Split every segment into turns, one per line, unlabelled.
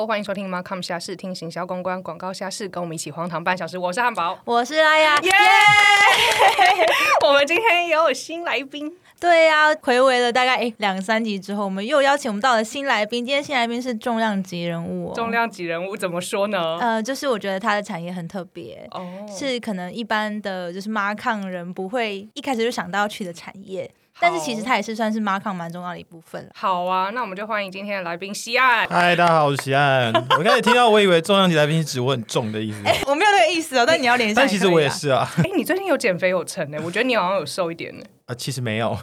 Hello，欢迎收听 Markham 虾事，听行销公关广告下市，跟我们一起荒唐半小时。我是汉堡，
我是拉雅，
耶！我们今天也有新来宾，
对呀、回违了大概诶两三集之后，我们又邀请我们到了新来宾。今天新来宾是重量级人物、哦，
重量级人物怎么说呢？
呃，就是我觉得他的产业很特别。
哦，
是可能一般的就是 Markham 人不会一开始就想到要去的产业，但是其实它也是算是 Markham 蛮重要的一部分了。
好啊，那我们就欢迎今天的来宾西岸。
嗨，大家好，我是西岸。我刚才听到，我以为重量级来宾是指我很重的意思，
我没有那个意思哦，但你要联想、
但其实我也。是啊，
哎、你最近有减肥有成呢？我觉得你好像有瘦一点呢。
啊，其实没有，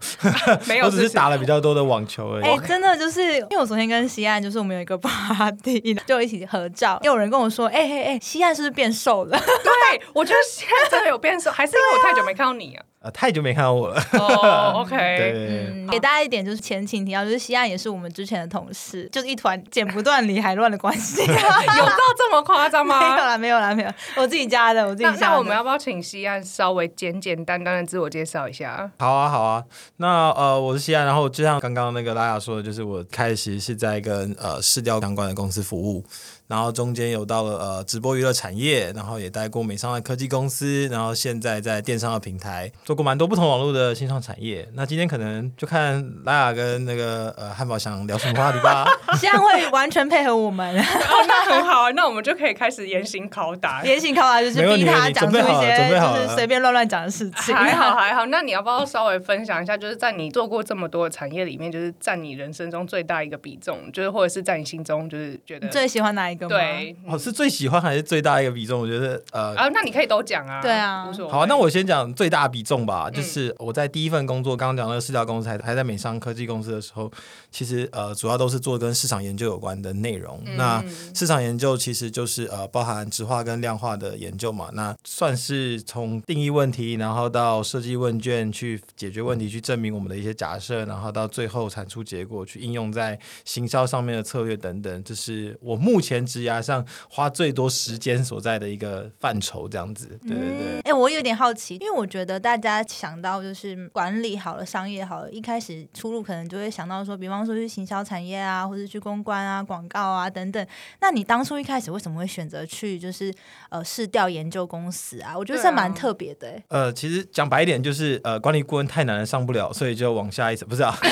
没有，
我只是打了比较多的网球而已。
哎、真的就是，因为我昨天跟西岸就是我们有一个 party，就一起合照，又有人跟我说，哎、哎哎，西岸是不是变瘦了？
对，我觉得西岸真的有变瘦，还是因为我太久没看到你啊？
啊，太久没看到我了。
哦，OK，
对，
嗯，给大家一点就是前情提要，就是西岸也是我们之前的同事，就是一团剪不断理还乱的关系。
有到这么夸张吗
没有
吗？
啦，没有啦，没有，我自己加的，我自己
那
加的。
那我们要不要请西岸稍微简简单单的自我介绍一下？
好啊，好啊。那呃，我是西岸，然后就像刚刚那个拉雅说的，就是我开始是在跟呃市调相关的公司服务，然后中间有到了呃直播娱乐产业，然后也待过美商的科技公司，然后现在在电商的平台做过蛮多不同网络的新创产业。那今天可能就看拉雅跟那个呃汉堡想聊什么话题吧。
这样会完全配合我们，
哦，那很好啊，那我们就可以开始严刑拷打。
严刑拷打，就是逼他讲出一
准备好了
些就是随便乱乱讲的事情。
还好还好，那你要不要稍微分享一下，就是在你做过这么多的产业里面，就是占你人生中最大一个比重，就是或者是在你心中就是觉得
最喜欢哪一个吗？
对
哦，是最喜欢还是最大一个比重？我觉得呃，
啊，那你可以都讲啊，
对啊
无所谓
好啊，那我先讲最大比重吧。就是我在第一份工作，刚刚讲那个市调公司还还在美商科技公司的时候，其实呃主要都是做跟市场研究有关的内容。那市场研究其实就是呃包含质化跟量化的研究嘛。那算是从定义问题，然后到设计问卷去解决问题，去证明我们的一些假设，然后到最后产出结果，去应用在行销上面的策略等等。这是我目前职涯上花最多时间所在的一个范畴，这样子。对对对。
哎、我有点好奇，因为我觉得大家想到就是管理好了、商业好了，一开始出路可能就会想到说，比方说去行销产业啊，或者去公关啊、广告啊等等。那你当初一开始为什么会选择去就是呃市调研究公司啊？我觉得这蛮特别的、欸。
呃，其实讲白一点，就是呃，管理顾问太难了，上不了，所以就往下一层，不是啊？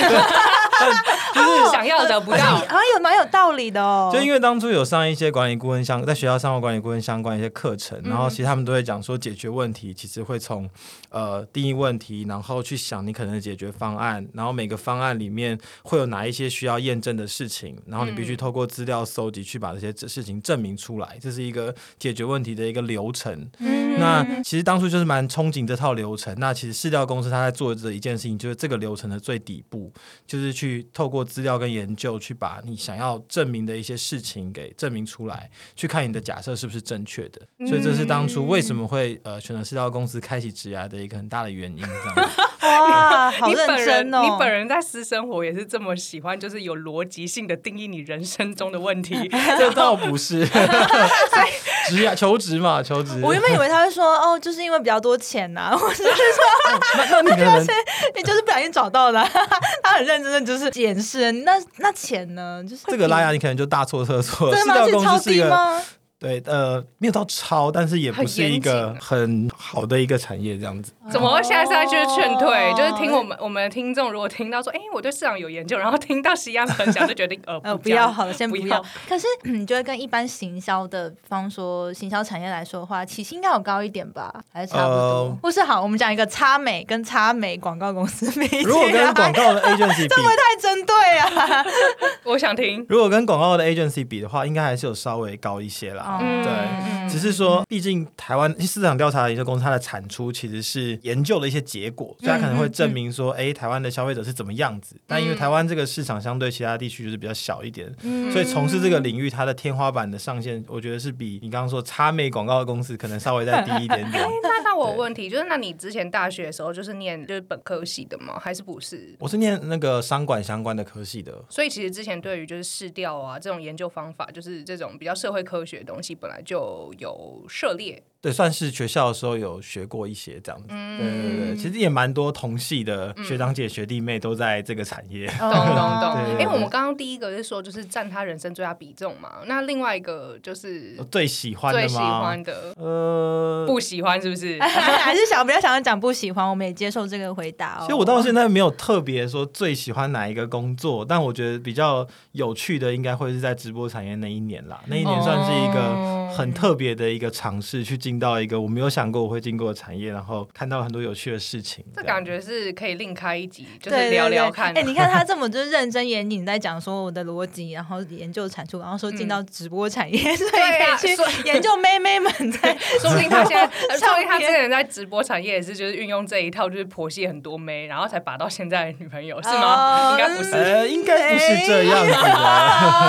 就是想要得不到，
好像有蛮有道理的哦。
就因为当初有上一些管理顾问相，在学校上过管理顾问相关一些课程，然后其实他们都会讲说，解决问题其实会从呃定义问题，然后去想你可能的解决方案，然后每个方案里面会有哪一些需要验证的事情，然后你必须透过资料搜集去把这些事情证明出来，这是一个解决问题的一个流程。
嗯
那其实当初就是蛮憧憬这套流程。那其实市调公司他在做的一件事情，就是这个流程的最底部，就是去透过资料跟研究，去把你想要证明的一些事情给证明出来，去看你的假设是不是正确的。所以这是当初为什么会呃选择饲料公司开启职涯的一个很大的原因。这样子
哇，好
你本
认
人
真哦。
你本人在私生活也是这么喜欢，就是有逻辑性的定义你人生中的问题。
这倒不是，职业求职嘛，求职。
我原本以为他会说哦，就是因为比较多钱呐、或者是说
那那你可能
你就是不小心找到的啊、他很认真的就是检视。那那钱呢？就是
这个拉雅，你可能就大错特错了。
对吗？是超低吗？
对，呃，没有到超，但是也不是一个很好的一个产业这样子。
怎么会现在是在就是劝退？
哦
就是听我们我们的听众，如果听到说，哎、我对市场有研究，然后听到西安分享，就决定呃
呃，
不
要好了，先
不
不要。可是你觉得跟一般行销的，方说行销产业来说的话，起薪应该有高一点吧？还是差不多？
呃
或是好，我们讲一个差美跟差美广告公司
如果跟广告的 agency 比，
太针对啊！
我想听。
如果跟广告的 agency 比的话，应该还是有稍微高一些啦。
嗯
对，
嗯
只是说，毕竟台湾市场调查的研究公司，它的产出其实是研究的一些结果，所以它可能会证明说，哎、台湾的消费者是怎么样子。但因为台湾这个市场相对其他地区就是比较小一点，所以从事这个领域，它的天花板的上限，我觉得是比你刚刚说插美广告的公司可能稍微再低一点点。
我有问题，就是那你之前大学的时候就是念就是本科系的吗？还是不是？
我是念那个商管相关的科系的，
所以其实之前对于就是市调啊这种研究方法，就是这种比较社会科学的东西，本来就有涉猎。
对，算是学校的时候有学过一些这样子。
嗯
对对对，其实也蛮多同系的学长姐、学弟妹都在这个产业。
懂
懂懂懂。
对对
哎，我们刚刚第一个是说就是占他人生最大比重嘛，那另外一个就是
最喜欢的
最喜
吗？
欢的，
呃，
不喜欢是不是？
还是想比较想要讲不喜欢，我们也接受这个回答哦。
其实我到现在没有特别说最喜欢哪一个工作，但我觉得比较有趣的应该会是在直播产业那一年啦。那一年算是一个
哦
很特别的一个尝试，去进到一个我没有想过我会经过的产业，然后看到很多有趣的事情。
这感觉是可以另开一集，就是聊聊看。
哎、你看他这么就是认真严谨在讲说我的逻辑，然后研究产出，然后说进到直播产业，所以可以去研究妹妹们在
说不定他现在，呃说不定他之前在直播产业也是，就是运用这一套，就是婆媳很多妹，然后才把到现在的女朋友，是吗？
哦
应该不是。
呃，应该不是这样子的。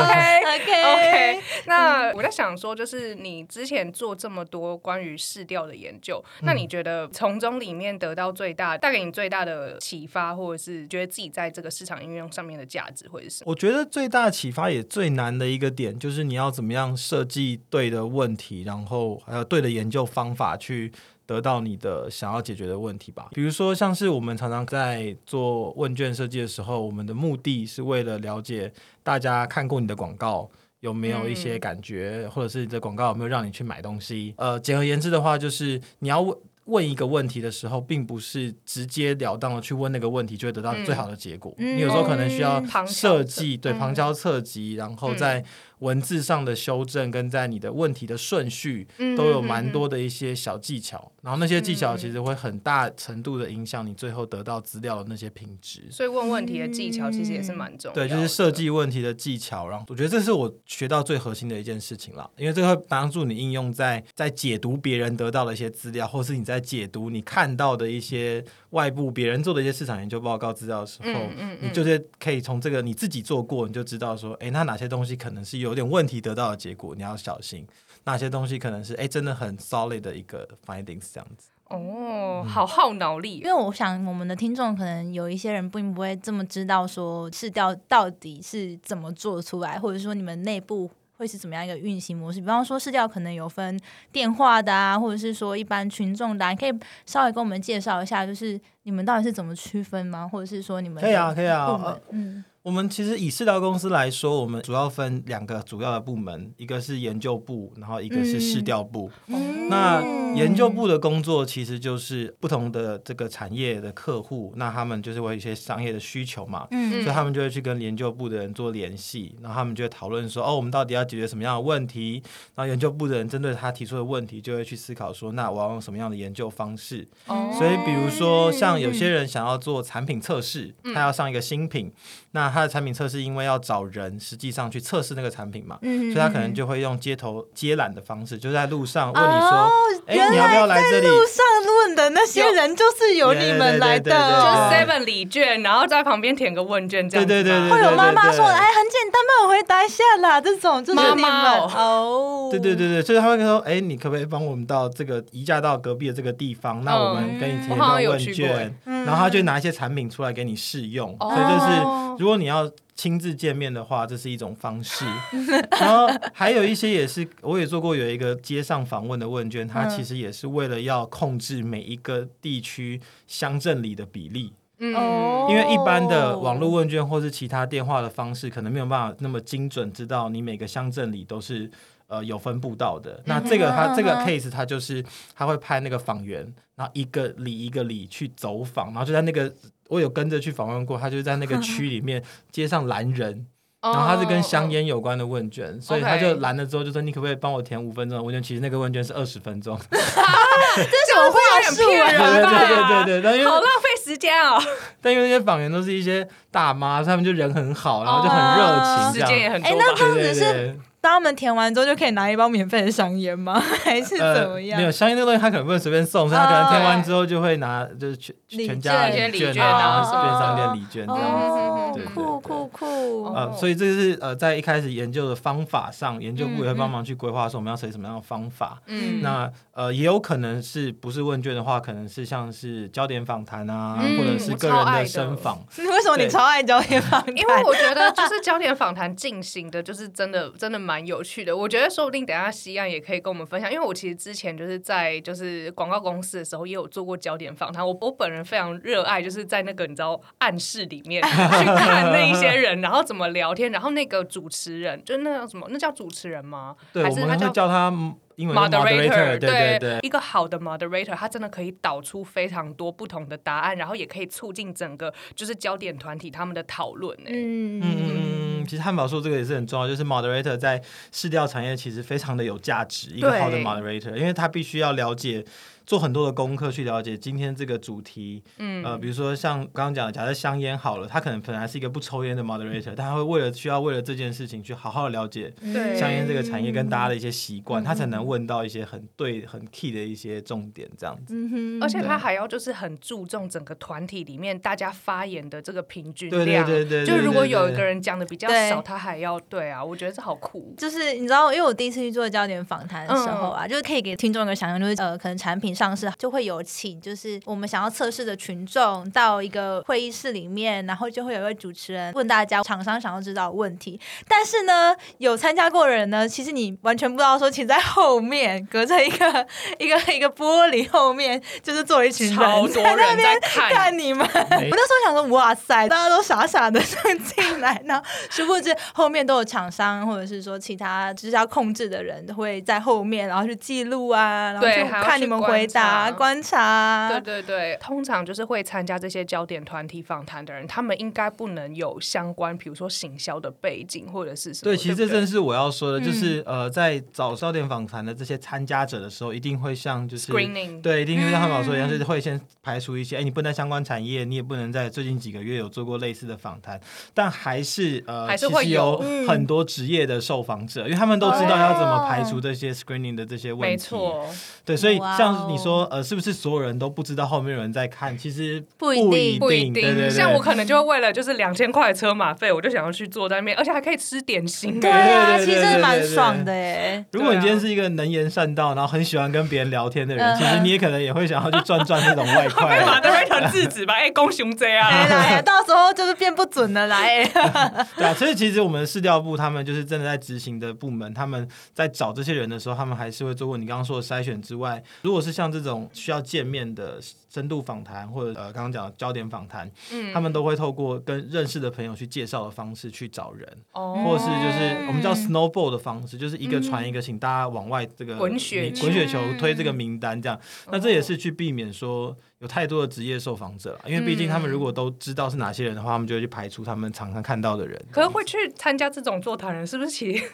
OK
OK
OK，那我在想说，就是你之前做这么多关于试调的研究，那你觉得从中里面得到最大，带给你最大的启发，或者是觉得自己在这个市场应用上面的价值会是什么？
我觉得最大的启发也最难的一个点，就是你要怎么样设计对的问题，然后还有对的研究方法去得到你的想要解决的问题吧。比如说，像是我们常常在做问卷设计的时候，我们的目的是为了了解大家看过你的广告。有没有一些感觉，或者是你的广告有没有让你去买东西？呃，简而言之的话，就是你要问问一个问题的时候，并不是直截了当的去问那个问题就会得到最好的结果。
嗯
你有时候可能需要设计，对
嗯
旁敲侧击，然后在文字上的修正，跟在你的问题的顺序，都有蛮多的一些小技巧。然后那些技巧其实会很大程度的影响你最后得到资料的那些品质。
所以问问题的技巧其实也是蛮重要的。
对，就是设计问题的技巧，然后我觉得这是我学到最核心的一件事情了，因为这个会帮助你应用在在解读别人得到的一些资料，或是你在解读你看到的一些外部别人做的一些市场研究报告资料的时候，
嗯嗯
你就是可以从这个你自己做过，你就知道说，哎，那哪些东西可能是有点问题得到的结果，你要小心；哪些东西可能是哎真的很 solid 的一个 findings 这样子。
哦，好耗脑力
因为我想，我们的听众可能有一些人并不会这么知道说试调到底是怎么做出来，或者说你们内部会是怎么样一个运行模式。比方说试调可能有分电话的啊，或者是说一般群众的、啊，你可以稍微跟我们介绍一下，就是你们到底是怎么区分吗？或者是说你们
可以啊，可以啊。
嗯
我们其实以市调公司来说，我们主要分两个主要的部门，一个是研究部，然后一个是市调部。
嗯
那研究部的工作其实就是不同的这个产业的客户，那他们就是会有一些商业的需求嘛，
嗯
所以他们就会去跟研究部的人做联系，然后他们就会讨论说，哦，我们到底要解决什么样的问题？然后研究部的人针对他提出的问题，就会去思考说，那我要用什么样的研究方式？
哦
所以，比如说，像有些人想要做产品测试，他要上一个新品，那他的产品测试因为要找人实际上去测试那个产品嘛，
嗯
所以他可能就会用街头接揽的方式，就在路上问你说
哦，
哎、
原
你要不要来这里？
路上问的那些人就是由你们来的。
对
Seven 礼券，然后在旁边填个问卷这样。
对对对
会有妈妈说：“
对对
哎，很简单，帮我回答一下啦。”这种就是你们
妈妈哦
哦，
对对对对，所以他会说，哎、你可不可以帮我们到这个移驾到隔壁的这个地方？那我们跟你填一
我好像
份问卷，然后他就拿一些产品出来给你试用。
哦
所以就是，如果你要亲自见面的话，这是一种方式。然后还有一些也是，我也做过有一个街上访问的问卷，它其实也是为了要控制每一个地区乡镇里的比例。
嗯，
哦
因为一般的网络问卷或是其他电话的方式，可能没有办法那么精准知道你每个乡镇里都是呃有分布到的。那这个它这个 case 它就是他会派那个访员，然后一个里一个里去走访，然后就在那个我有跟着去访问过，他就在那个 区里面街上拦人。然后他是跟香烟有关的问卷，所以他就拦了之后就说：“你可不可以帮我填五分钟的问卷？”其实那个问卷是二十分钟。
这是什么话术
骗人
对对对对对，但因为
好浪费时间哦，
但因为那些访员都是一些大妈，他们就人很好，然后就很热情，
时
这样。
哎
间也很哎。
那这样子
对对
是
对
当他们填完之后就可以拿一包免费的香烟吗？还是怎么样？
呃没有香烟那个东西，他可能不能随便送，所以他可能填完之后就会拿就是全全家
券
礼券
礼券
啊，
然后
便商店礼券这样子。
哦酷酷酷！
呃，所以这是呃在一开始研究的方法上，研究部也会帮忙去规划说我们要采取什么样的方法。
嗯
那呃也有可能是不是问卷的话，可能是像是焦点访谈啊，
嗯
或者是个人的
我超爱的
声访。
为什么你超爱焦点访谈？
因为我觉得就是焦点访谈进行的，就是真的真的蛮有趣的。我觉得说不定等下西安也可以跟我们分享，因为我其实之前就是在就是广告公司的时候也有做过焦点访谈。我我本人非常热爱，就是在那个你知道暗室里面去 看那一些人，然后怎么聊天，然后那个主持人就那叫什么？那叫主持人吗？
对，我们会
还是他叫
叫他英文叫
moderator，
对对对。
一个好的 moderator，他真的可以导出非常多不同的答案，然后也可以促进整个就是焦点团体他们的讨论。
嗯
嗯嗯，其实汉堡说这个也是很重要，就是 moderator 在市调产业其实非常的有价值，一个好的 moderator，因为他必须要了解。做很多的功课去了解今天这个主题，嗯，呃，比如说像刚刚讲的，假设香烟好了，他可能本来是一个不抽烟的 moderator，但他会为了需要为了这件事情去好好的了解
对。
香烟这个产业跟大家的一些习
嗯。
惯，他才能问到一些很对、很 key 的一些重点，这样子。
嗯哼。
而且他还要就是很注重整个团体里面大家发言的这个平均
对对
量。
对对对
就如果
对对对。
有一个人讲的比较少，他还要对啊，我觉得这好酷。
就是你知道，因为我第一次去做焦点访谈的时候啊，就是可以给听众一个想象，就是呃，可能产品上市就会有请，就是我们想要测试的群众到一个会议室里面，然后就会有一位主持人问大家厂商想要知道的问题。但是呢，有参加过的人呢，其实你完全不知道说，请在后面隔着一个一个一个玻璃后面，就是坐一群人
超多人
在那边
看
看你们。我那时候想说，哇塞，大家都傻傻的这样进来，然后殊不知后面都有厂商或者是说其他就是要控制的人会在后面，然后去记录啊，然后去
对还要去
看你们回答、
观
观察。
对对对，通常就是会参加这些焦点团体访谈的人，他们应该不能有相关，比如说行销的背景或者是什么。
对，其实这正是我要说的，
嗯
就是呃，在找焦点访谈的这些参加者的时候，一定会像就是
Screening
对，一定会像汉堡说一样，
嗯。
就是会先排除一些，哎，你不能在相关产业，你也不能在最近几个月有做过类似的访谈，但还是呃，
还是
其实
会有
有很多职业的受访者，因为他们都知道要怎么排除这些 screening 的这些问题。
没，错，
对，所以像你说，呃，是不是所有人都不知道后面有人在看？其实
不一定
不一
对对对，
像我可能就会为了就是两千块车马费，我就想要去坐在那边，而且还可以吃点心。
对啊，其实真的蛮爽的哎。
如果你今天是一个能言善道，然后很喜欢跟别人聊天的人，
嗯
其实你也可能也会想要去赚赚这种外快。
马德瑞特制止吧，哎，公熊贼啊！
哎来，到时候就是变不准了来。
对啊，所以其实我们市调部他们就是真的在执行的部门，他们在找这些人的时候，他们还是会做过你刚刚说的筛选之外，如果是像这种需要见面的深度访谈，或者呃刚刚讲的焦点访谈，
嗯。
他们都会透过跟认识的朋友去介绍的方式去找人，
哦。
或是就是我们叫 snowball 的方式，就是一个传一个，请大家往外这个
滚雪球
滚雪球推这个名单这样。那这也是去避免说有太多的职业受访者了，因为毕竟他们如果都知道是哪些人的话，他们就会去排除他们常常看到的人。
可是会去参加这种座谈人，是不是其实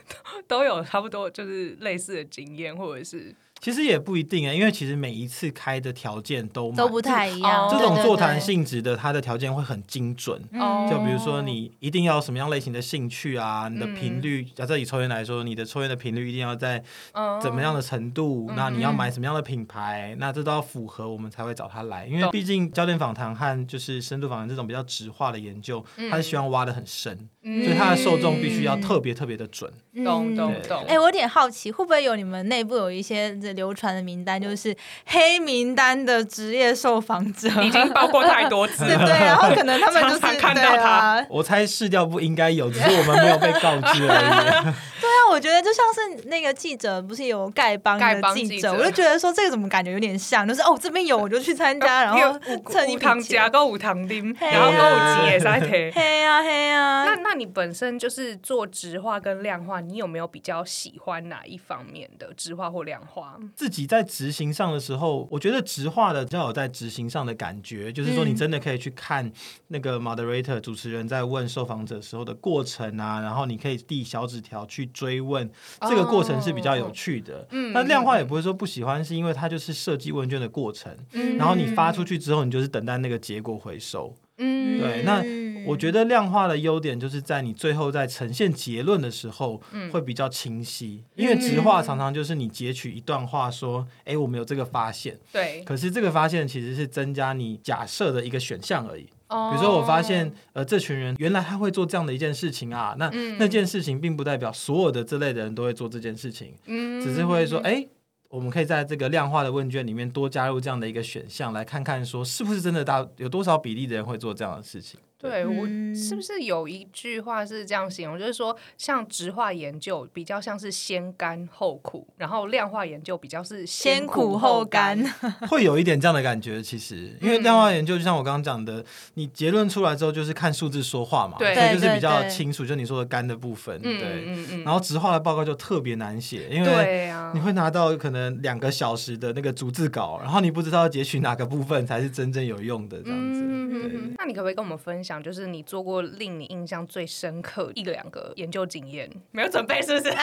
都 都有差不多就是类似的经验，或者是
其实也不一定啊，因为其实每一次开的条件都
都不太一样。
哦
这种座谈性质的，它的条件会很精准。
哦
就比如说，你一定要什么样类型的兴趣啊，你的频率，假设以抽烟来说，你的抽烟的频率一定要在
嗯
怎么样的程度，那你要买什么样的品牌，那这都要符合，我们才会找他来。因为毕竟焦点访谈和就是深度访谈这种比较直化的研究，它是希望挖的很深，
嗯
所以它的受众必须要特别特别的准。
懂懂懂。
哎、我有点好奇，会不会有你们内部有一些这流传的名单，就是黑名单的职业受访者？
已经包过太多次
对
了。
对，然后可能他们就是
常常看到
他啊，
我猜试调不应该有，只是我们没有被告知而已。
我觉得就像是那个记者，不是有丐帮
丐
的记
帮记者
我就觉得说这个怎么感觉有点像，就是哦这边有我就去参加，然后趁一
五糖
笔钱
加。跟五糖丁，
嘿啊
然后跟五级也在提。
黑呀黑呀，
那那你本身就是做直化跟量化，你有没有比较喜欢哪一方面的直化或量化？
自己在执行上的时候，我觉得直化的比较有在执行上的感觉，就是说你真的可以去看那个 moderator 主持人在问受访者时候的过程啊，然后你可以递小纸条去追问，这个过程是比较有趣的。
嗯
那量化也不会说不喜欢，是因为它就是设计问卷的过程，
嗯
然后你发出去之后，你就是等待那个结果回收。
嗯
对，那我觉得量化的优点就是在你最后在呈现结论的时候，会比较清晰。因为直话常常就是你截取一段话说，哎，我们有这个发现，
对
可是这个发现其实是增加你假设的一个选项而已。
比
比如说，我发现，呃，这群人原来他会做这样的一件事情啊，那、
嗯。
那件事情并不代表所有的这类的人都会做这件事情，
嗯。
只是会说，哎、我们可以在这个量化的问卷里面多加入这样的一个选项，来看看说是不是真的大有多少比例的人会做这样的事情。
对我
嗯
是不是有一句话是这样形容，就是说，像质化研究比较像是先甘后苦，然后量化研究比较是
先
苦
苦后
甘
甘。
会有一点这样的感觉，其实因为量化研究就像我刚刚讲的，你结论出来之后就是看数字说话嘛，
对
所以就是比较清楚，就你说的干的部分，
嗯
对。然后直化的报告就特别难写，因为你，会拿到可能两个小时的那个逐字稿，然后你不知道截取哪个部分才是真正有用的这样子。
嗯
对
嗯嗯那你可不可以跟我们分享，就是你做过令你印象最深刻一两个研究经验？没有准备是不是？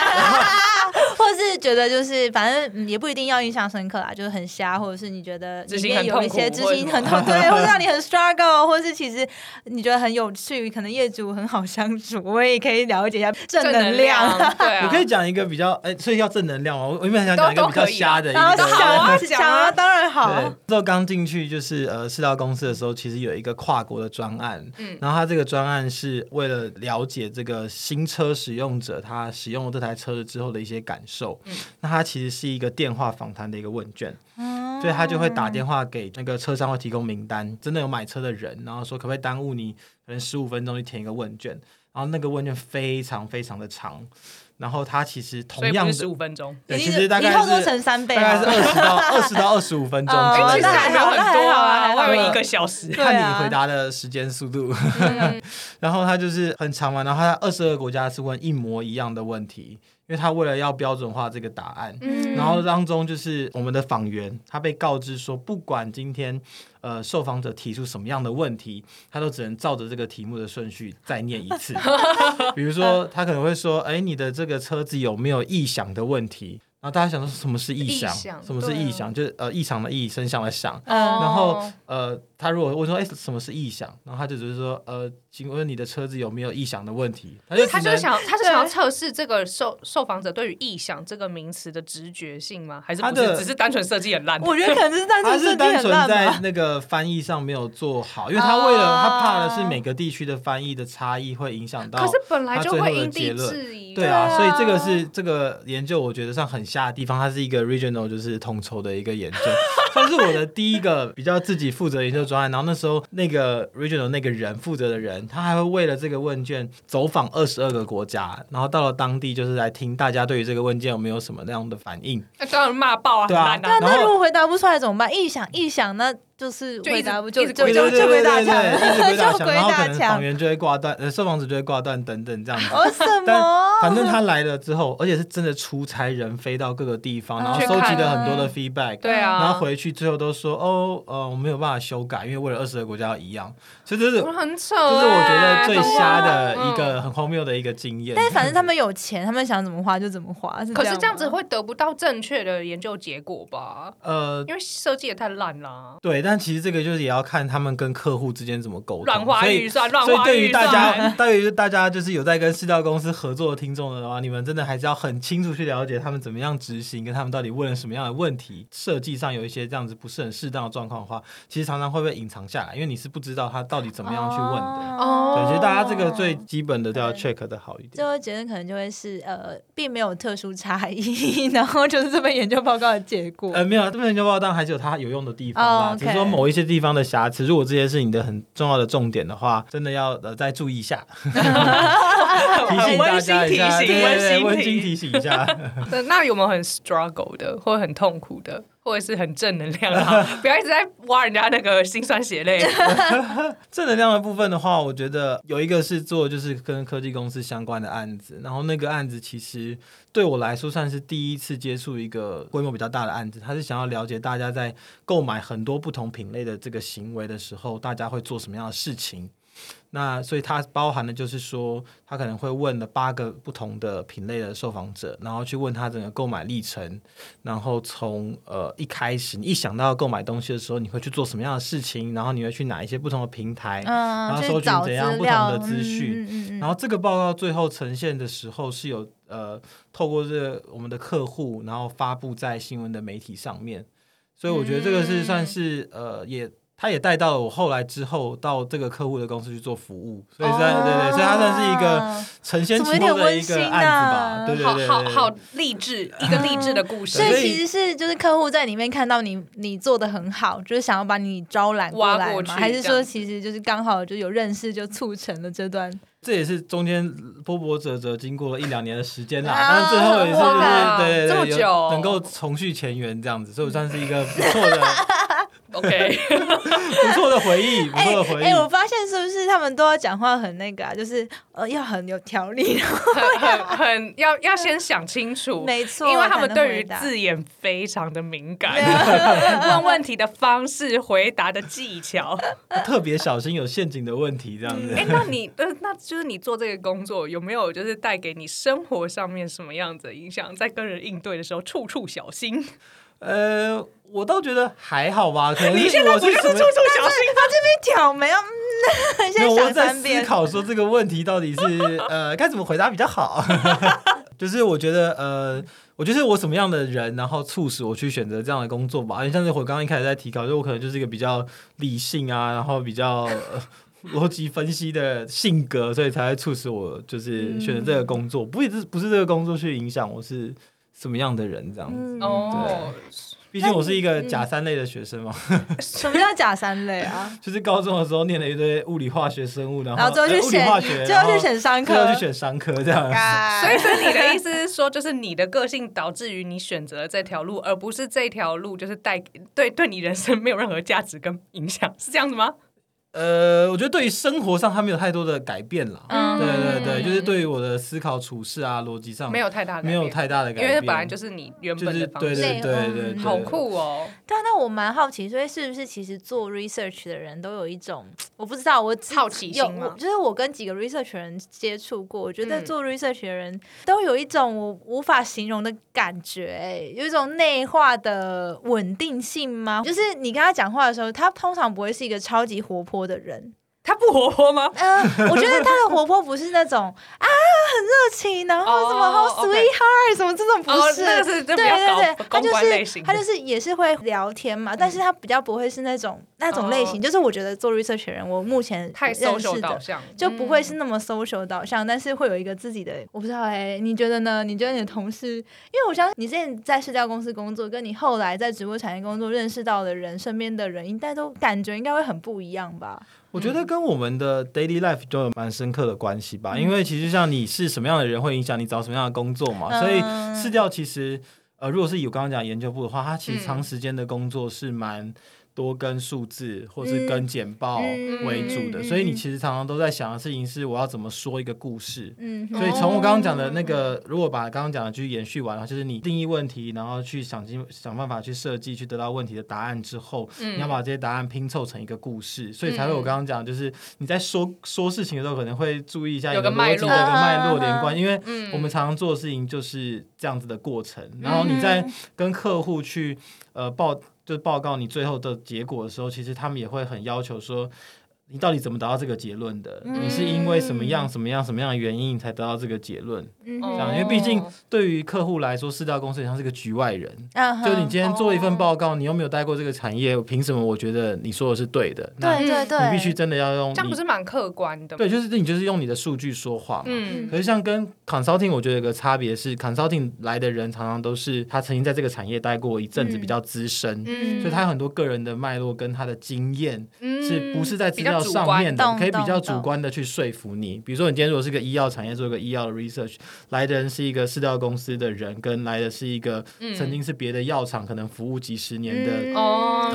或是觉得就是反正嗯也不一定要印象深刻啦，就是很瞎，或者是你觉得
执
里面有一些执
或者什么
行很痛，对，或者让你很 struggle，或是其实你觉得很有趣，可能业主很好相处，我也可以了解一下正能量。
对啊，
我可以讲一个比较哎，所以要正能量嘛。我我原本想讲一个比较瞎的一
然后
个，
想啊
对
想啊，当然
对
好，，
之后刚进去就是呃市道公司的时候，其实有一个跨国的专案，
嗯。
然后他这个专案是为了了解这个新车使用者他使用了这台车子之后的一些感受，
嗯。
那他其实是一个电话访谈的一个问卷，
嗯
所以他就会打电话给那个车商会提供名单，真的有买车的人，然后说可不可以耽误你可能十五分钟去填一个问卷，然后那个问卷非常非常的长，然后它其实同样的
十五分钟。
对，其实大概是
乘三倍啊。
大概是二十到二十到二十五分钟
哦
之
哎，
类的
其实还没有很多啊，
还好。
我以为一个小时。
看
啊
你回答的时间速度，
嗯
然后他就是很长嘛，然后他二十二个国家是问一模一样的问题，因为他为了要标准化这个答案，
嗯
然后当中就是我们的访员，他被告知说，不管今天呃受访者提出什么样的问题，他都只能照着这个题目的顺序再念一次。比如说，他可能会说，哎，你的这个车子有没有异响的问题？然后大家想说什么是异响？什么是异响？就是呃异常的异，声响的响。
嗯
然后
哦
呃，他如果问说，哎，什么是异响？然后他就只是说，呃，请问你的车子有没有异响的问题？他就
他就想，他是想要测试这个受受访者对于异响这个名词的直觉性吗？还是不是
他的
只是单纯设计很烂？
我觉得可能是单
他
纯设计
是单纯
很烂吧。
在那个翻译上没有做好，因为他为了
哦
他怕的是每个地区的翻译的差异会影响到
可是本来就会因地制宜。
对啊，
对啊
所以这个是这个研究，我觉得上很瞎的地方，它是一个 regional 就是统筹的一个研究，算是我的第一个比较自己负责研究专案。然后那时候那个 regional 那个人负责的人，他还会为了这个问卷走访二十二个国家，然后到了当地就是来听大家对于这个问卷有没有什么那样的反应。
那当然骂爆啊。
那那如果回答不出来怎么办？臆想臆想，那就是回答不
一直
就就
鬼打
墙，然后可能访
墙。
员就会挂断，呃，受访者就会挂断等等这样子。
哦什么？
反正他来了之后，而且是真的出差人飞到各个地方，然后收集了很多的 feedback，
对啊，
然后回去最后都说哦，呃，我没有办法修改，因为为了二十个国家要一样，所以这是
很扯欸，
是我觉得最瞎的
嗯
一个很荒谬的一个经验。
但是反正他们 有钱，他们想怎么花就怎么花。
可是这样子会得不到正确的研究结果吧？
呃，
因为设计也太烂啦，
对，但其实这个就是也要看他们跟客户之间怎么沟通，
乱花
所以
预算，
所以对于大家，对于大家就是有在跟饲料公司合作的听众的话，你们真的还是要很清楚去了解他们怎么样执行，跟他们到底问了什么样的问题，设计上有一些这样子不是很适当的状况的话，其实常常会被隐藏下来，因为你是不知道他到底怎么样去问的。
哦
对，其实大家这个最基本的都要 check 的好一点。
最后结论可能就会是呃，并没有特殊差异，然后就是这份研究报告的结果。
呃，没有，这份研究报告当然还是有它有用的地方啦
哦
只是说某一些地方的瑕疵，如果这些是你的很重要的重点的话，真的要呃再注意一下，提 醒大家一下，
温馨提醒温馨
温馨提醒一下。
那那有没有很 struggle 的，或者很痛苦的，或者是很正能量？不要一直在挖人家那个心酸血泪。
正能量的部分的话，我觉得有一个是做就是跟科技公司相关的案子，然后那个案子其实对我来说算是第一次接触一个规模比较大的案子，他是想要了解大家在购买很多不同品类的这个行为的时候，大家会做什么样的事情。那所以它包含的就是说，他可能会问了八个不同的品类的受访者，然后去问他整个购买历程，然后从呃一开始你一想到要购买东西的时候，你会去做什么样的事情，然后你会去哪一些不同的平台，
嗯，
然后收集怎样不同的资讯然后这个报告最后呈现的时候是有呃透过这个我们的客户，然后发布在新闻的媒体上面，所以我觉得这个是算是呃也他也带到了我后来之后到这个客户的公司去做服务，所以算、
哦
对对，所以他算是一个承先启后的一个案子吧，对对
好
对对
好好励志，一个励志的故事
所。
所以
以其实是就是客户在里面看到你你做的很好，就是想要把你招揽过来吗？
挖过去
还是说其实就是刚好就有认识就促成了这段？
这也是中间波波折折经过了一两年的时间啦，
啊
但是最后也是就是对对对，有
这么久哦
能够重续前缘这样子，所以我算是一个不错的
OK，
不错的回忆，不
哎
错的回忆。
哎，我发现是不是他们都要讲话很那个啊？就是呃要很有条理，
很很很要要先想清楚，
没错，
因为他们对于字眼非常的敏感问问题的方式、回答的技巧。
特别小心有陷阱的问题这样子。
哎、那你呃，那就是你做这个工作有没有就是带给你生活上面什么样子的影响？在跟人应对的时候，处处小心。
呃，我倒觉得还好吧，可能
你
是
现在不就是处
我是什么
处小心？
一挑 没有，嗯，
没
现在
有我在思。考说这个问题到底是 呃该怎么回答比较好。就是我觉得呃，我觉得是我什么样的人，然后促使我去选择这样的工作吧。因为像是我刚刚一开始在提考，就我可能就是一个比较理性啊，然后比较。呃逻辑分析的性格，所以才会促使我就是选择这个工作，不一直不是这个工作去影响我是什么样的人这样子。
嗯
哦，
毕竟我是一个假三类的学生嘛，
什么叫假三类啊？
就是高中的时候念了一堆物理、化学、生物，然后
最后去选
化学，
最后去选商科
最后去选商科这样。
啊
所以，说你的意思是说，就是你的个性导致于你选择了这条路，而不是这条路就是带给对对你人生没有任何价值跟影响，是这样子吗？
呃，我觉得对于生活上他没有太多的改变了。
嗯
对对对，就是对于我的思考处事啊、逻辑上
没有太大的改变
没有太大的改
因
变，
为本来就是你原
就是
本的方式，
对对对
好酷哦。
对啊，那我蛮好奇，所以是不是其实做 research 的人都有一种我不知道，我
好奇心
有就是我跟几个 research 人接触过，我觉得
嗯
做 research 的人都有一种我无法形容的感觉、哎，有一种内化的稳定性吗？就是你跟他讲话的时候，他通常不会是一个超级活泼的人。
他不活泼吗？
嗯、我觉得他的活泼不是那种 啊很热情，然后什么
哦
好
OK
sweetheart 什么这种不
哦，
是，对对对，他就是他就是也是会聊天嘛，但是他比较不会是那种那种类型，
哦
就是我觉得做 research 的人，我目前
太
认
social
识的。
导向，
就不会是
嗯
那么 social 导向，但是会有一个自己的，我不知道哎、你觉得呢？你觉得你的同事，因为我相信你之前在社交公司工作，跟你后来在直播产业工作认识到的人，身边的人，应该都感觉应该会很不一样吧？
我觉得跟我们的 daily life 就有蛮深刻的关系吧，因为其实像你是什么样的人，会影响你找什么样的工作嘛。
嗯
所以市调其实，呃，如果是以我刚刚讲研究部的话，它其实
嗯。
长时间的工作是蛮多跟数字或是跟简报
嗯
为主的，
嗯
所以你其实常常都在想的事情是我要怎么说一个故事。
嗯，
所以从我刚刚讲的那个，如果把刚刚讲的继续延续完的话，就是你定义问题，然后去想尽想办法去设计，去得到问题的答案之后，
嗯
你要把这些答案拼凑成一个故事，所以才会我刚刚讲，就是你在说说事情的时候，可能会注意一下
有个
你的逻辑
脉络
的一个脉络
嗯
连贯，因为
嗯。
我们常常做的事情就是这样子的过程，然后你在跟客户去呃报就报告你最后的结果的时候，其实他们也会很要求说。你到底怎么得到这个结论的？
嗯
你是因为什么样、什么样、什么样的原因才得到这个结论？
嗯
哦
这样，因为毕竟对于客户来说，市调公司也像是个局外人。
嗯哼
就你今天做一份报告，你又没有待过这个产业，凭什么我觉得你说的是对的？那
对对对，
你必须真的要用
这样不是蛮客观的？
对，就是你就是用你的数据说话嘛。
嗯
可是像跟 consulting，我觉得有个差别是，consulting 来的人常常都是他曾经在这个产业待过一阵子，
嗯
比较资深，
嗯
所以他有很多个人的脉络跟他的经验，
嗯
是不是在资
比
上面的，可以比较主观的去说服你。比如说，你今天如果是个医药产业做一个医药的 research，来的人是一个市调公司的人，跟来的是一个
嗯
曾经是别的药厂可能服务几十年的
嗯
哦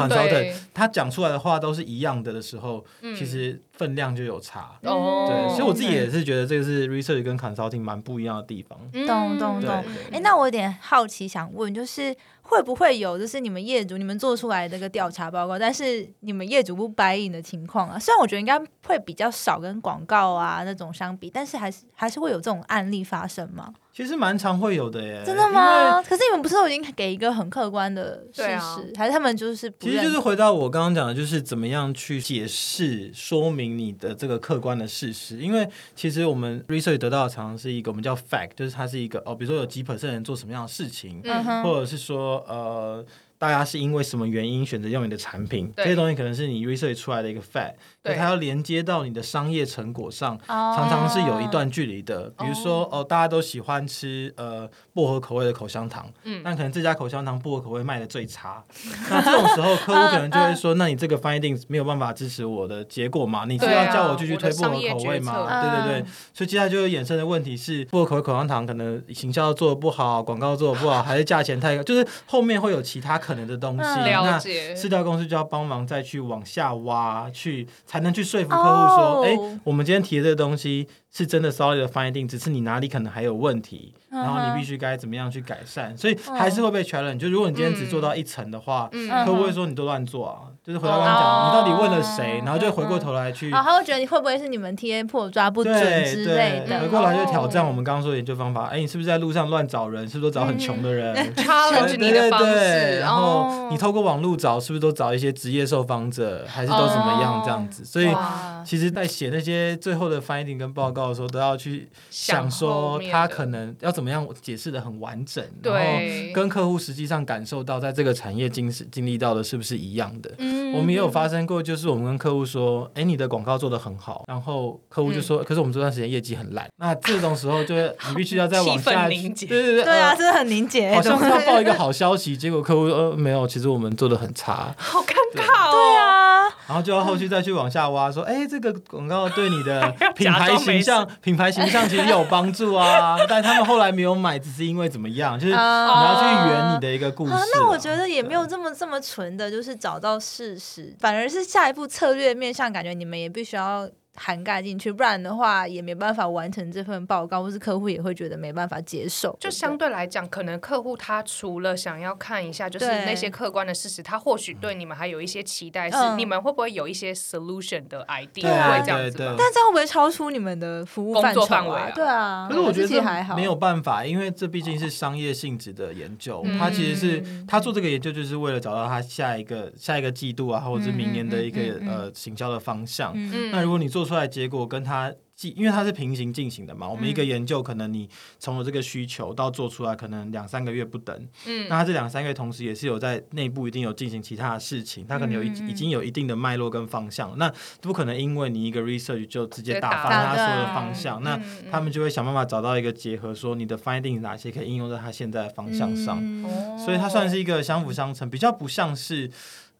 他讲出来的话都是一样的的时候，
嗯
其实分量就有差。
哦，
对，所以我自己也是觉得这个是 research 跟 consulting 蛮不一样的地方。
懂懂懂。
对
哎，那我有点好奇，想问，就是会不会有，就是你们业主你们做出来那个调查报告，但是你们业主不白印的情况啊？虽然我觉得应该会比较少，跟广告啊那种相比，但是还是还是会有这种案例发生吗？
其实蛮常会有的耶，
真的吗？可是你们不是都已经给一个很客观的事实，还是他们就是不
其实就是回到我刚刚讲的，就是怎么样去解释、说明你的这个客观的事实。因为其实我们 research 得到的常常是一个我们叫 fact，就是它是一个哦，比如说有几 percent 人做什么样的事情，
嗯
或者是说呃，大家是因为什么原因选择用你的产品，这些东西可能是你 research 出来的一个 fact，它要连接到你的商业成果上，
常
常常是有一段距离的。比如说，哦，大家都喜欢吃呃薄荷口味的口香糖，
嗯
但可能这家口香糖薄荷口味卖的最差，那这种时候客户可能就会说，那你这个 findings 没有办法支持我的结果嘛？你是要叫我继续推薄荷口味
我的商业决
吗？对对对
嗯，
所以接下来就会衍生的问题是，薄荷口味口香糖可能行销做的不好，广告做的不好，还是价钱太高，就是后面会有其他可能的东西。那饲料公司就要帮忙再去往下挖，去才能去说服客户说，
哦。
哎、我们今天提的这个东西是真的 solid 的 finding，只是你哪里可能还有问题，
嗯
然后你必须该怎么样去改善，所以还是会被 challenge。就如果你今天只做到一层的话，
嗯
客户会说你都乱做啊，就是回到刚刚讲，
哦
你到底问了谁，然后就回过头来去。
哦，他会觉得你会不会是你们 TA 破抓不准
对
之类，的，
回过来就挑战
哦
我们刚刚说的研究方法。哎，你是不是在路上乱找人？是不是都找很穷的人？
challenge 你的方
对对对
式，
然后
哦
你透过网络找，是不是都找一些职业受访者，还是都怎么样
哦
这样子？所以其实，在写那些最后的 finding 跟报告的时候，都要去想说他可能要怎么样解释的很完整，然
对
后跟客户实际上感受到在这个产业经经历到的是不是一样的。
嗯
我们也有发生过，就是我们跟客户说，哎，你的广告做的很好，然后客户就说，可是我们这段时间业绩很烂。那这种时候，就你必须要再往下对对对，
对啊，
呃
真的很凝结，
好像是要报一个好消息，结果客户呃没有，其实我们做的很差，
好尴尬哦。
对啊，
然后就要后续再去往下挖，说，哎，这个广告对你的 品牌形象、品牌形象其实有帮助啊，但他们后来没有买，只是因为怎么样？就是你
啊
要去圆你的一个故事啊。
啊，那我觉得也没有这么这么纯的，就是找到事实，反而是下一步策略面向，感觉你们也必须要涵盖进去，不然的话也没办法完成这份报告，或是客户也会觉得没办法接受。
就相对来讲，可能客户他除了想要看一下，就是那些客观的事实，他或许对你们还有一些期待，是
嗯
你们会不会有一些 solution 的 idea，
对
啊
会这样子
对对
吗？
但这样会不会超出你们的服务
工
范畴啊？
作范围啊
对啊，
可是我觉得
其实还好，
没有办法，因为这毕竟是商业性质的研究，
嗯
他其实是他做这个研究就是为了找到他下一个下一个季度啊，或者是明年的一个
嗯嗯嗯嗯
呃行销的方向。
嗯
嗯
那如果你做出来结果跟它既因为它是平行进行的嘛，我们一个
嗯
研究可能你从有这个需求到做出来可能两三个月不等，
嗯。
那他这两三个月同时也是有在内部一定有进行其他的事情，他可能有已
嗯嗯嗯。
已经有一定的脉络跟方向，那不可能因为你一个 research 就直接
打
打翻它所有的方向，那他们就会想办法找到一个结合，说你的 finding 哪些可以应用在它现在的方向上，所以它算是一个相辅相成，比较不像是。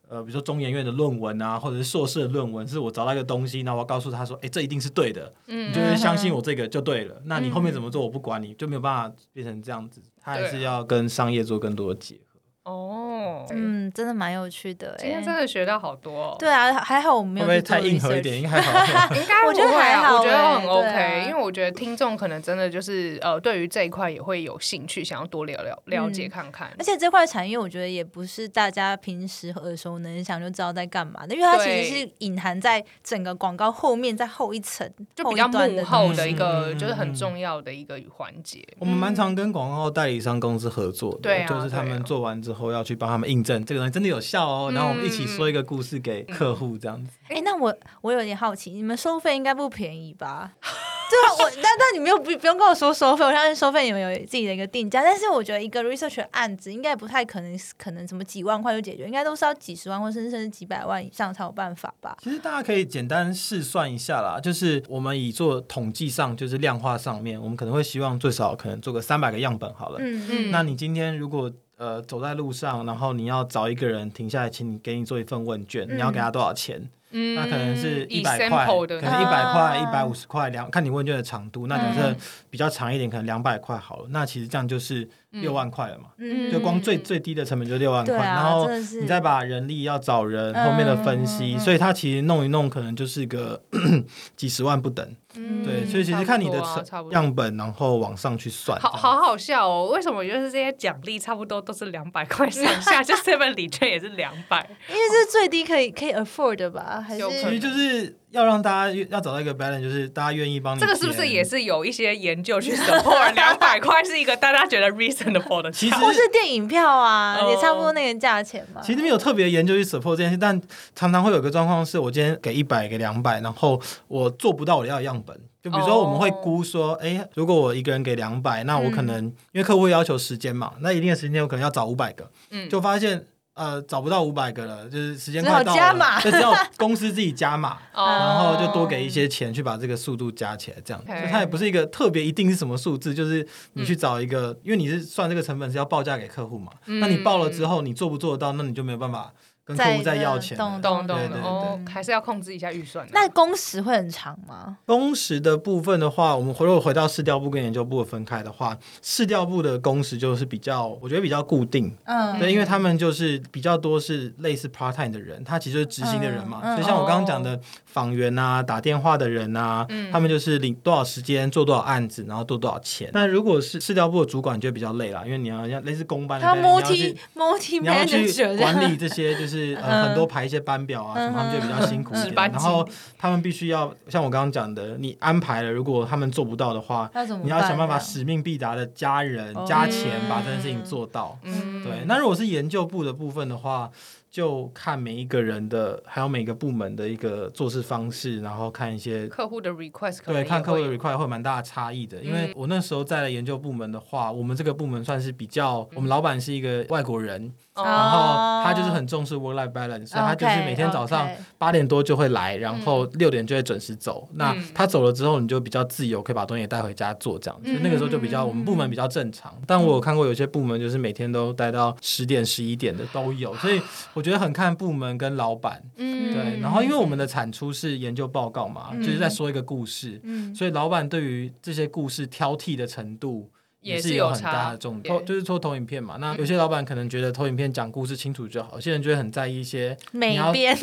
呃，比如说中研院的论文啊，或者是硕士的论文，是我找到一个东西，那我要告诉他说，哎，这一定是对的，
嗯
你就是相信我这个就对了。那你后面怎么做我不管你，就没有办法变成这样子。他还是要跟商业做更多的结合。
哦，
嗯，真的蛮有趣的。
今天
哎
真的学到好多哦。
对啊，还好我们没有去做
会不会太硬核一点？应该还好。
应该
我觉得还好
我觉得很
欸
OK，、
啊
因为我觉得听众可能真的就是呃，对于这一块也会有兴趣，想要多聊聊了解
嗯
看看。
而且这块产业，我觉得也不是大家平时耳熟能详就知道在干嘛的，因为它其实是隐含在整个广告后面，在后一层，
就比较幕后的一个，
嗯
就是很重要的一个环节。
我们蛮常跟广告代理商公司合作的，就是他们做完之后要去帮他们印证这个东西真的有效哦，然后我们一起说一个故事给客户这样子。
哎、那我我有点好奇，你们收费应该不便宜吧？对啊，我但但你们又不不用跟我说收费，我相信收费你们有自己的一个定价。但是我觉得一个 research 的案子应该不太可能可能什么几万块就解决，应该都是要几十万或甚至甚至几百万以上才有办法吧？
其实大家可以简单试算一下啦，就是我们以做统计上，就是量化上面，我们可能会希望最少可能做个三百个样本好了。
嗯
嗯
那你今天如果呃走在路上，然后你要找一个人停下来，请你给你做一份问卷，
嗯
你要给他多少钱？
嗯
那可能是一百块，可能一百块、
啊
一百五十块，两看你问卷的长度。那假设
嗯
比较长一点，可能两百块好了。那其实这样就是六万块了嘛。
嗯
就光最
嗯
最低的成本就六万块，然后你再把人力要找人，
嗯
后面的分析，所以它其实弄一弄可能就是个 几十万不等。
嗯
对，所以其实看你的样本，然后往上去算。
好好好笑哦！为什么就是这些奖励差不多都是两百块上下？就 seven 礼券也是两百，
因为这是最低可以可以 afford 的吧？还是
其实就是要让大家要找到一个 balance，就是大家愿意帮你。
这个是不是也？是有一些研究去 support？两百块是一个大家觉得 reasonable 的
其实
或是电影票啊，
哦
也差不多那个价钱嘛？
其实没有特别研究去 support 这件事，但常常会有个状况是，我今天给一百给两百，然后我做不到我要的样本。就比如说，我们会估说，哎、如果我一个人给两百，那我可能、因为客户要求时间嘛，那一定的时间我可能要找五百个，
嗯
就发现呃找不到五百个了，就是时间快到了，
加码。
就只要公司自己加码。
哦。
然后就多给一些钱去把这个速度加起来，这样。它也不是一个特别一定是什么数字，就是你去找一个，因为你是算这个成本是要报价给客户嘛，那你报了之后，你做不做得到，那你就没有办法跟客户再要钱了。
懂
懂懂
对对
哦，还是要控制一下预算啊。
那工时会很长吗？
工时的部分的话，我们回如果回到市调部跟研究部的分开的话，市调部的工时就是比较，我觉得比较固定，
嗯，
对，因为他们就是比较多是类似 part time 的人，他其实是执行的人嘛。
嗯嗯
所以像我刚刚讲的访员啊、打电话的人啊，他们就是领多少时间做多少案子，然后做多少钱。那如果是市调部的主管就比较累啦，因为你要像类似公班的
他 multi
去
multi manager
管理这些，就是呃
嗯。
很多排一些班表啊什么，他们就比较辛苦一点。然后他们必须要像我刚刚讲的，你安排了，如果他们做不到的话，你要想办法使命必达的加人
哦。
加钱，把这件事情做到。
嗯。
对，那如果是研究部的部分的话，就看每一个人的，还有每个部门的一个做事方式，然后看一些。
客户的 request
对，看客户的
request 会
蛮大的差异的，因为
嗯
我那时候在研究部门的话，我们这个部门算是比较，我们老板是一个外国人，
哦
然后他就是很重视 work life balance，他就是每天早上八点多就会来，然后六点就会准时走。那
嗯
他走了之后，你就比较自由，可以把东西带回家做这样子。
嗯
那个时候就比较我们部门比较正常，但我有看过有些部门就是每天都待到十点、十一点的都有，所以我觉得很看部门跟老板。
嗯
对，然后因为我们的产出是研究报告嘛，
嗯
就是在说一个故事，
嗯
所以老板对于这些故事挑剔的程度。
也
是有很大的重
也
投，就是说投影片嘛。那有些老板可能觉得投影片讲故事清楚就好，有些人就会很在意一些
美编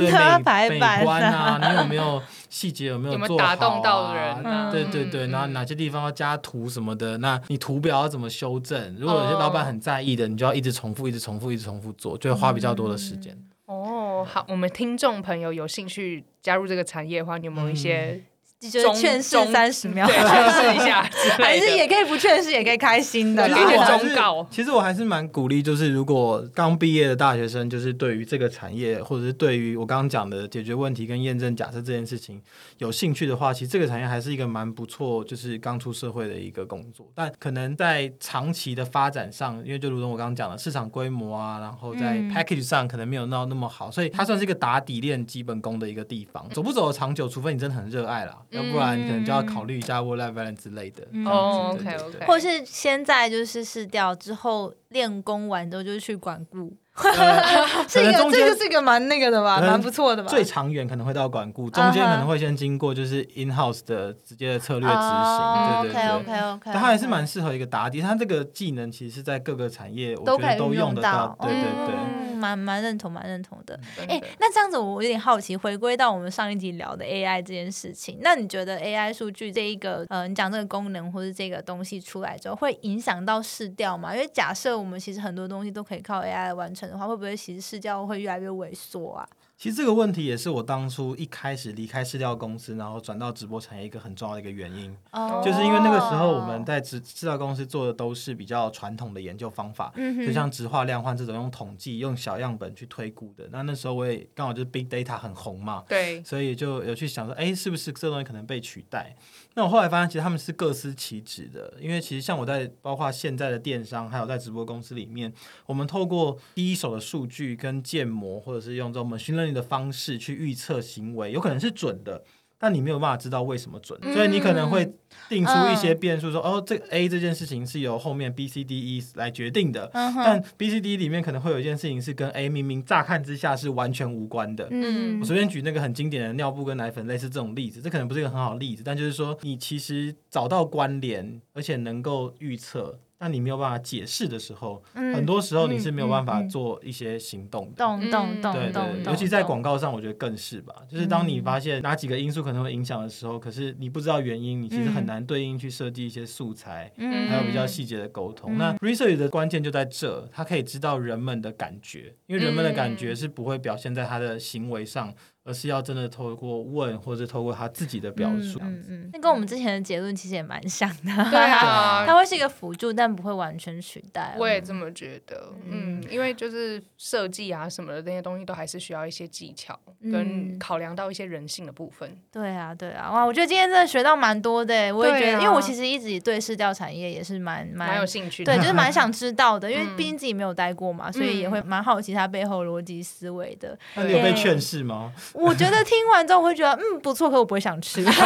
排
美
版
观啊，你有没有细节有没
有没有
做
打动
好啊
到人
啊
对对对，
嗯
然后哪些地方要加图什么的，那你图表要怎么修正？如果有些老板很在意的，你就要一直重复、一直重复、一直重复做，就会花比较多的时间。
哦，好，我们听众朋友有兴趣加入这个产业的话，你有没有一些
就是劝世
中
三十秒
对，劝示一下之
还？是也可以不劝世，也可以开心的
其实我还是
忠告
其实我还是蛮鼓励，就是如果刚毕业的大学生，就是对于这个产业，或者是对于我刚刚讲的解决问题跟验证假设这件事情有兴趣的话，其实这个产业还是一个蛮不错，就是刚出社会的一个工作。但可能在长期的发展上，因为就如同我刚刚讲的，市场规模啊，然后在
嗯
package 上可能没有闹那么好，所以它算是一个打底练基本功的一个地方。走不走得长久，除非你真的很热爱啦，要不然可能就要考虑一下 work life balance 之类的。
嗯。
哦，OK OK，
或是现在就是试掉之后练功完之后就去管顾，
呃
是一个这个是一个蛮那个的吧，蛮不错的吧。
最长远可能会到管顾，中间可能会先经过就是 in house 的直接的策略执行，对对对。
OK OK OK，
但它还是蛮适合一个打底，它这个技能其实是在各个产业，我觉得都
用
得到。，对对对。
嗯蛮蛮认同，蛮认同的。哎、那这样子我有点好奇，回归到我们上一集聊的 AI 这件事情，那你觉得 AI 数据这一个呃，你讲这个功能或是这个东西出来之后，会影响到市调吗？因为假设我们其实很多东西都可以靠 AI 来完成的话，会不会其实市调会越来越萎缩啊？
其实这个问题也是我当初一开始离开饲料公司，然后转到直播产业一个很重要的一个原因，
哦
就是因为那个时候我们在直饲料公司做的都是比较传统的研究方法，就像直化量化这种用统计、用小样本去推估的。那那时候我也刚好就是 big data 很红嘛，
对，
所以就有去想说，哎，是不是这东西可能被取代？那我后来发现，其实他们是各司其职的，因为其实像我在包括现在的电商，还有在直播公司里面，我们透过第一手的数据跟建模，或者是用这种 machine learning 的方式去预测行为，有可能是准的。但你没有办法知道为什么准，所以你可能会定出一些变数说，哦，这个 A 这件事情是由后面 B、C、D、E 来决定的，
嗯，
但 B、C、D 里面可能会有一件事情是跟 A 明明乍看之下是完全无关的，
嗯
我随便举那个很经典的尿布跟奶粉类似这种例子，这可能不是一个很好的例子，但就是说你其实找到关联，而且能够预测，但你没有办法解释的时候，
嗯
很多时候你是没有办法做一些行动的。
懂懂懂
对对，尤其在广告上，我觉得更是吧。就是当你发现哪几个因素可能会影响的时候，可是你不知道原因，你其实很难对应去设计一些素材，
嗯
还有比较细节的沟通。
嗯
那 research 的关键就在这，它可以知道人们的感觉，因为人们的感
嗯
觉是不会表现在他的行为上，而是要真的透过问或者透过他自己的表述。
嗯嗯，那跟我们之前的结论其实也蛮像的。
对啊，
它会是一个辅助，但不会完全取代。
我也这么觉得。嗯，因为就是设计啊什么的那些东西，都还是需要一些技巧跟考量到一些人性的部分。
对啊，对啊，哇，我觉得今天真的学到蛮多的。我也觉得，因为我其实一直对市调产业也是蛮
蛮有兴趣的，
对，就是蛮 想知道的。因为毕竟自己没有待过嘛，所以也会蛮好奇它背后逻辑思维的。
那你有被劝世吗？
我觉得听完之后我会觉得嗯不错，可我不会想吃，就觉得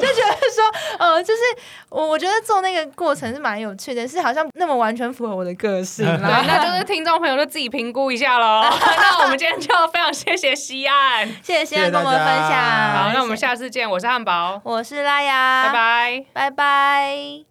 说呃就是我我觉得做那个过程是蛮有趣的，是好像那么完全符合我的个性
啦。那就是听众朋友就自己评估一下喽。那我们今天就非常谢谢西安，
谢谢西安跟我们分享。
好，那我们下次见。我是汉堡，
我是拉雅，
拜拜，
拜拜。